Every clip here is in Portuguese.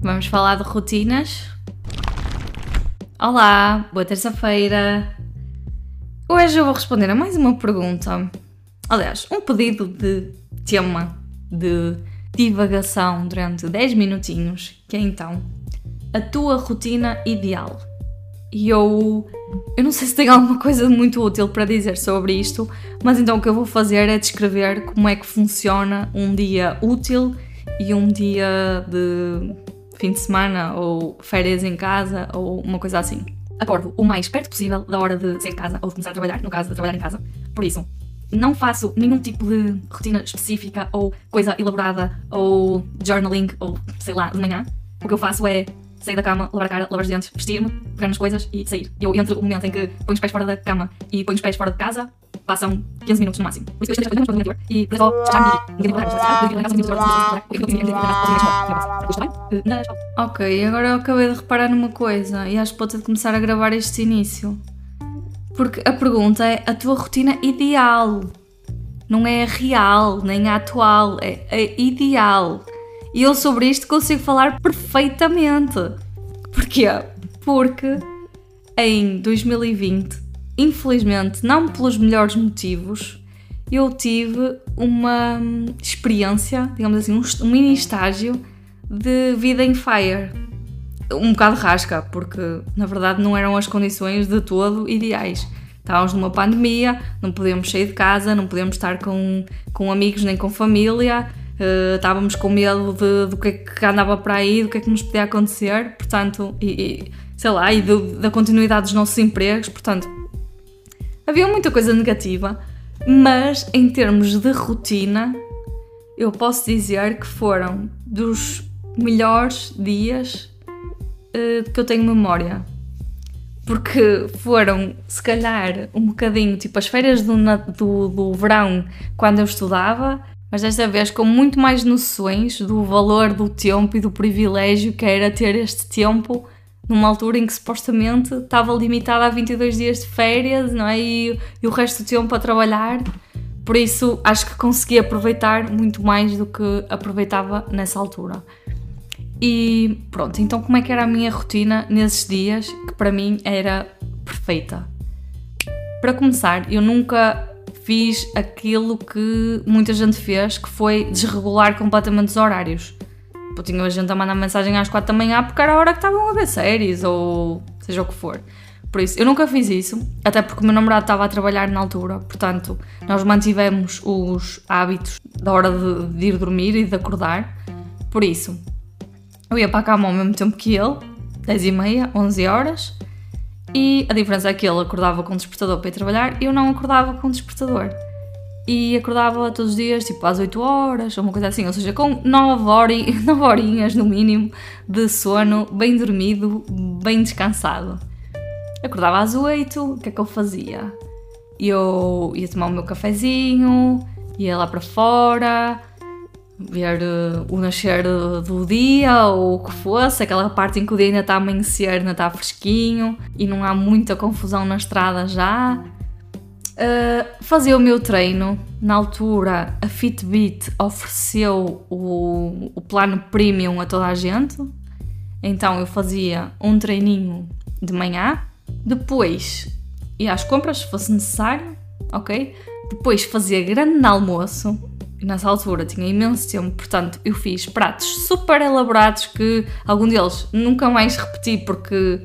Vamos falar de rotinas. Olá, boa terça-feira. Hoje eu vou responder a mais uma pergunta. Aliás, um pedido de tema de divagação durante 10 minutinhos, que é então a tua rotina ideal. E eu, eu não sei se tenho alguma coisa muito útil para dizer sobre isto, mas então o que eu vou fazer é descrever como é que funciona um dia útil e um dia de fim de semana ou férias em casa ou uma coisa assim. Acordo o mais perto possível da hora de sair de casa ou de começar a trabalhar, no caso de trabalhar em casa. Por isso, não faço nenhum tipo de rotina específica ou coisa elaborada ou journaling ou sei lá, de manhã. O que eu faço é sair da cama, lavar a cara, lavar os dentes, vestir-me, pegar nas coisas e sair. Eu, entre o momento em que ponho os pés fora da cama e ponho os pés fora de casa, passam 15 minutos no máximo. Por isso eu estou a fazer e por isso já Ok, agora eu acabei de reparar numa coisa e acho que pode ter de começar a gravar este início. Porque a pergunta é a tua rotina ideal. Não é real, nem a atual, é a ideal. E eu sobre isto consigo falar perfeitamente. Porquê? Porque em 2020, infelizmente, não pelos melhores motivos, eu tive uma experiência, digamos assim, um, mini estágio de vida em fire. Um bocado rasca, porque na verdade não eram as condições de todo ideais. Estávamos numa pandemia, não podíamos sair de casa, não podíamos estar com, com amigos nem com família, Uh, estávamos com medo de, do que é que andava para aí, do que é que nos podia acontecer, portanto, e, e sei lá, e do, da continuidade dos nossos empregos, portanto, havia muita coisa negativa, mas em termos de rotina, eu posso dizer que foram dos melhores dias uh, que eu tenho memória. Porque foram, se calhar, um bocadinho tipo as férias do, do, do verão quando eu estudava, mas desta vez com muito mais noções do valor do tempo e do privilégio que era ter este tempo numa altura em que supostamente estava limitado a 22 dias de férias não é? e, e o resto do tempo a trabalhar. Por isso acho que consegui aproveitar muito mais do que aproveitava nessa altura. E pronto, então como é que era a minha rotina nesses dias que para mim era perfeita? Para começar, eu nunca fiz aquilo que muita gente fez, que foi desregular completamente os horários. Eu tinha a gente a mandar mensagem às quatro da manhã porque era a hora que estavam a ver séries ou seja o que for. Por isso, eu nunca fiz isso, até porque o meu namorado estava a trabalhar na altura, portanto, nós mantivemos os hábitos da hora de, de ir dormir e de acordar. Por isso, eu ia para a cama ao mesmo tempo que ele, 10 e meia, 11 horas, e a diferença é que ele acordava com o despertador para ir trabalhar e eu não acordava com o despertador. E acordava todos os dias, tipo às 8 horas, ou uma coisa assim, ou seja, com 9, horas, 9 horinhas no mínimo de sono, bem dormido, bem descansado. Acordava às 8, o que é que eu fazia? Eu ia tomar o meu cafezinho, ia lá para fora, ver uh, o nascer do dia ou o que fosse, aquela parte em que o dia ainda está a amanhecer, ainda está fresquinho e não há muita confusão na estrada já. Uh, fazia o meu treino. Na altura, a Fitbit ofereceu o, o plano premium a toda a gente. Então eu fazia um treininho de manhã, depois ia às compras se fosse necessário, ok? Depois fazia grande almoço, nessa altura tinha imenso tempo, portanto eu fiz pratos super elaborados que algum deles nunca mais repeti porque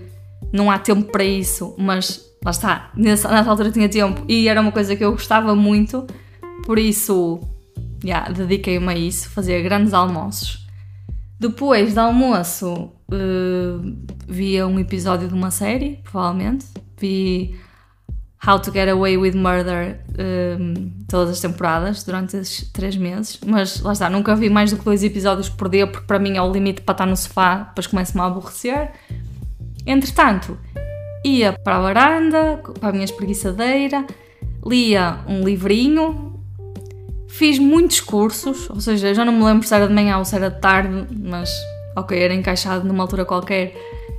não há tempo para isso, mas lá está, nessa, nessa altura tinha tempo e era uma coisa que eu gostava muito, por isso yeah, dediquei-me a isso, fazia grandes almoços. Depois do almoço uh, via um episódio de uma série, provavelmente, vi How to Get Away with Murder um, todas as temporadas durante esses três meses, mas lá está, nunca vi mais do que dois episódios por dia, porque para mim é o limite para estar no sofá, depois começo-me a aborrecer. Entretanto, ia para a varanda, para a minha espreguiçadeira, lia um livrinho, fiz muitos cursos, ou seja, já não me lembro se era de manhã ou se era de tarde, mas ok, era encaixado numa altura qualquer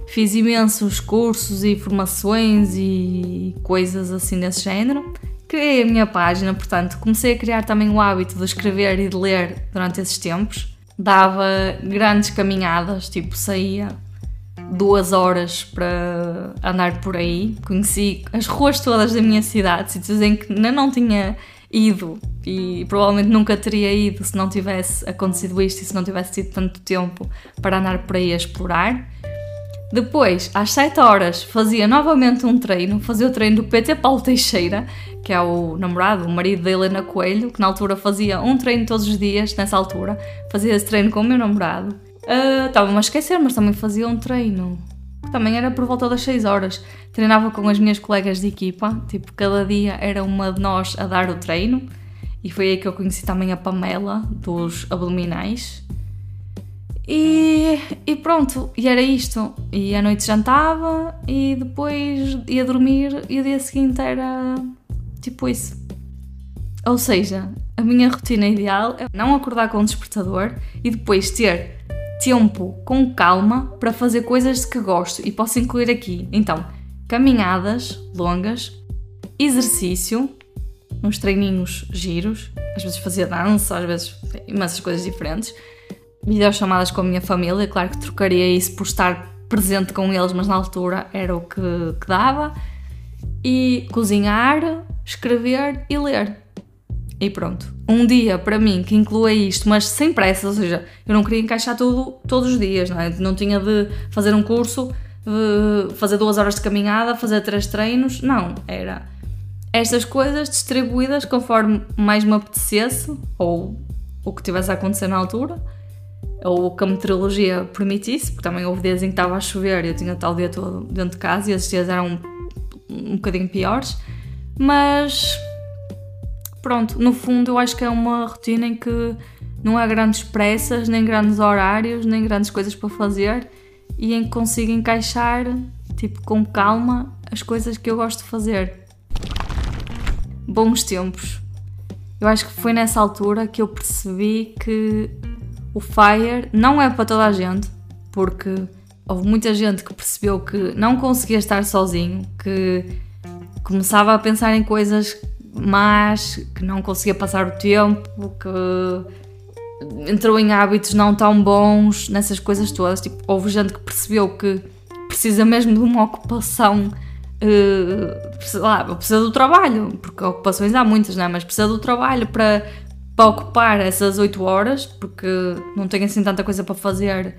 Fiz imensos cursos e formações e coisas assim desse género. Criei a minha página, portanto, comecei a criar também o hábito de escrever e de ler durante esses tempos. dava grandes caminhadas, tipo saía duas horas para andar por aí. Conheci as ruas todas da minha cidade, sítios em que ainda não tinha ido e provavelmente nunca teria ido se não tivesse acontecido isto e se não tivesse tido tanto tempo para andar por aí a explorar. Depois, às 7 horas, fazia novamente um treino, fazia o treino do PT Paulo Teixeira, que é o namorado, o marido da Helena Coelho, que na altura fazia um treino todos os dias, nessa altura, fazia esse treino com o meu namorado. Uh, Estava-me a esquecer, mas também fazia um treino, que também era por volta das 6 horas. Treinava com as minhas colegas de equipa, tipo, cada dia era uma de nós a dar o treino, e foi aí que eu conheci também a Pamela, dos abdominais. E, e, pronto, e era isto. E à noite jantava e depois ia dormir e o dia seguinte era Tipo isso. Ou seja, a minha rotina ideal é não acordar com um despertador e depois ter tempo com calma para fazer coisas que gosto e posso incluir aqui. Então, caminhadas longas, exercício, uns treininhos giros, às vezes fazia dança, às vezes imensas coisas diferentes, videochamadas com a minha família, claro que trocaria isso por estar presente com eles, mas na altura era o que, que dava, e cozinhar, escrever e ler. E pronto. Um dia para mim que inclua isto, mas sem pressa, ou seja, eu não queria encaixar tudo todos os dias, não é? Não tinha de fazer um curso, fazer duas horas de caminhada, fazer três treinos, não. Era estas coisas distribuídas conforme mais me apetecesse, ou o que tivesse a acontecer na altura, ou o que a meteorologia permitisse, porque também houve dias em que estava a chover e eu tinha tal dia todo dentro de casa e esses dias eram um bocadinho piores. Mas pronto, no fundo eu acho que é uma rotina em que não há grandes pressas, nem grandes horários, nem grandes coisas para fazer e em que consigo encaixar, tipo, com calma, as coisas que eu gosto de fazer. Bons tempos. Eu acho que foi nessa altura que eu percebi que o Fire não é para toda a gente, porque houve muita gente que percebeu que não conseguia estar sozinho, que começava a pensar em coisas más, que não conseguia passar o tempo, que entrou em hábitos não tão bons, nessas coisas todas. Tipo, houve gente que percebeu que precisa mesmo de uma ocupação. Uh, lá, precisa do trabalho, porque ocupações há muitas, não é? mas precisa do trabalho para, para ocupar essas 8 horas, porque não tem assim tanta coisa para fazer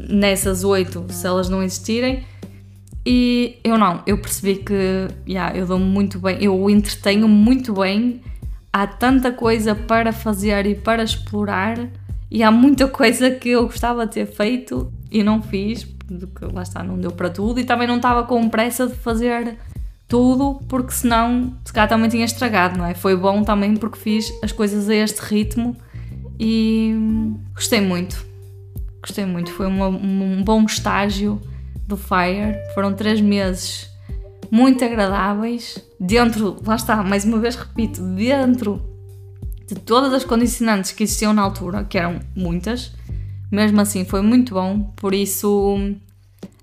nessas 8 se elas não existirem. E eu não, eu percebi que yeah, eu dou muito bem, eu entretenho muito bem, há tanta coisa para fazer e para explorar, e há muita coisa que eu gostava de ter feito e não fiz, porque lá está, não deu para tudo, e também não estava com pressa de fazer tudo, porque senão se calhar também tinha estragado, não é? Foi bom também porque fiz as coisas a este ritmo e gostei muito. Gostei muito, foi uma, um bom estágio do Fire. Foram três meses muito agradáveis. Dentro, lá está, mais uma vez repito, dentro de todas as condicionantes que existiam na altura, que eram muitas, mesmo assim foi muito bom. Por isso,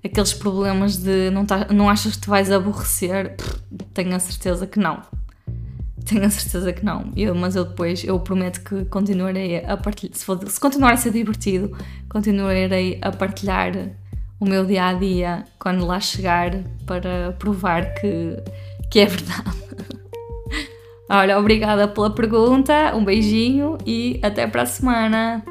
aqueles problemas de não, tá, não achas que te vais aborrecer, tenho a certeza que não. Tenho a certeza que não. Eu, mas eu depois, eu prometo que continuarei a partilhar. Se, for, se continuar a ser divertido, continuarei a partilhar o meu dia a dia quando lá chegar para provar que, que é verdade. Olha, obrigada pela pergunta, um beijinho e até para a semana.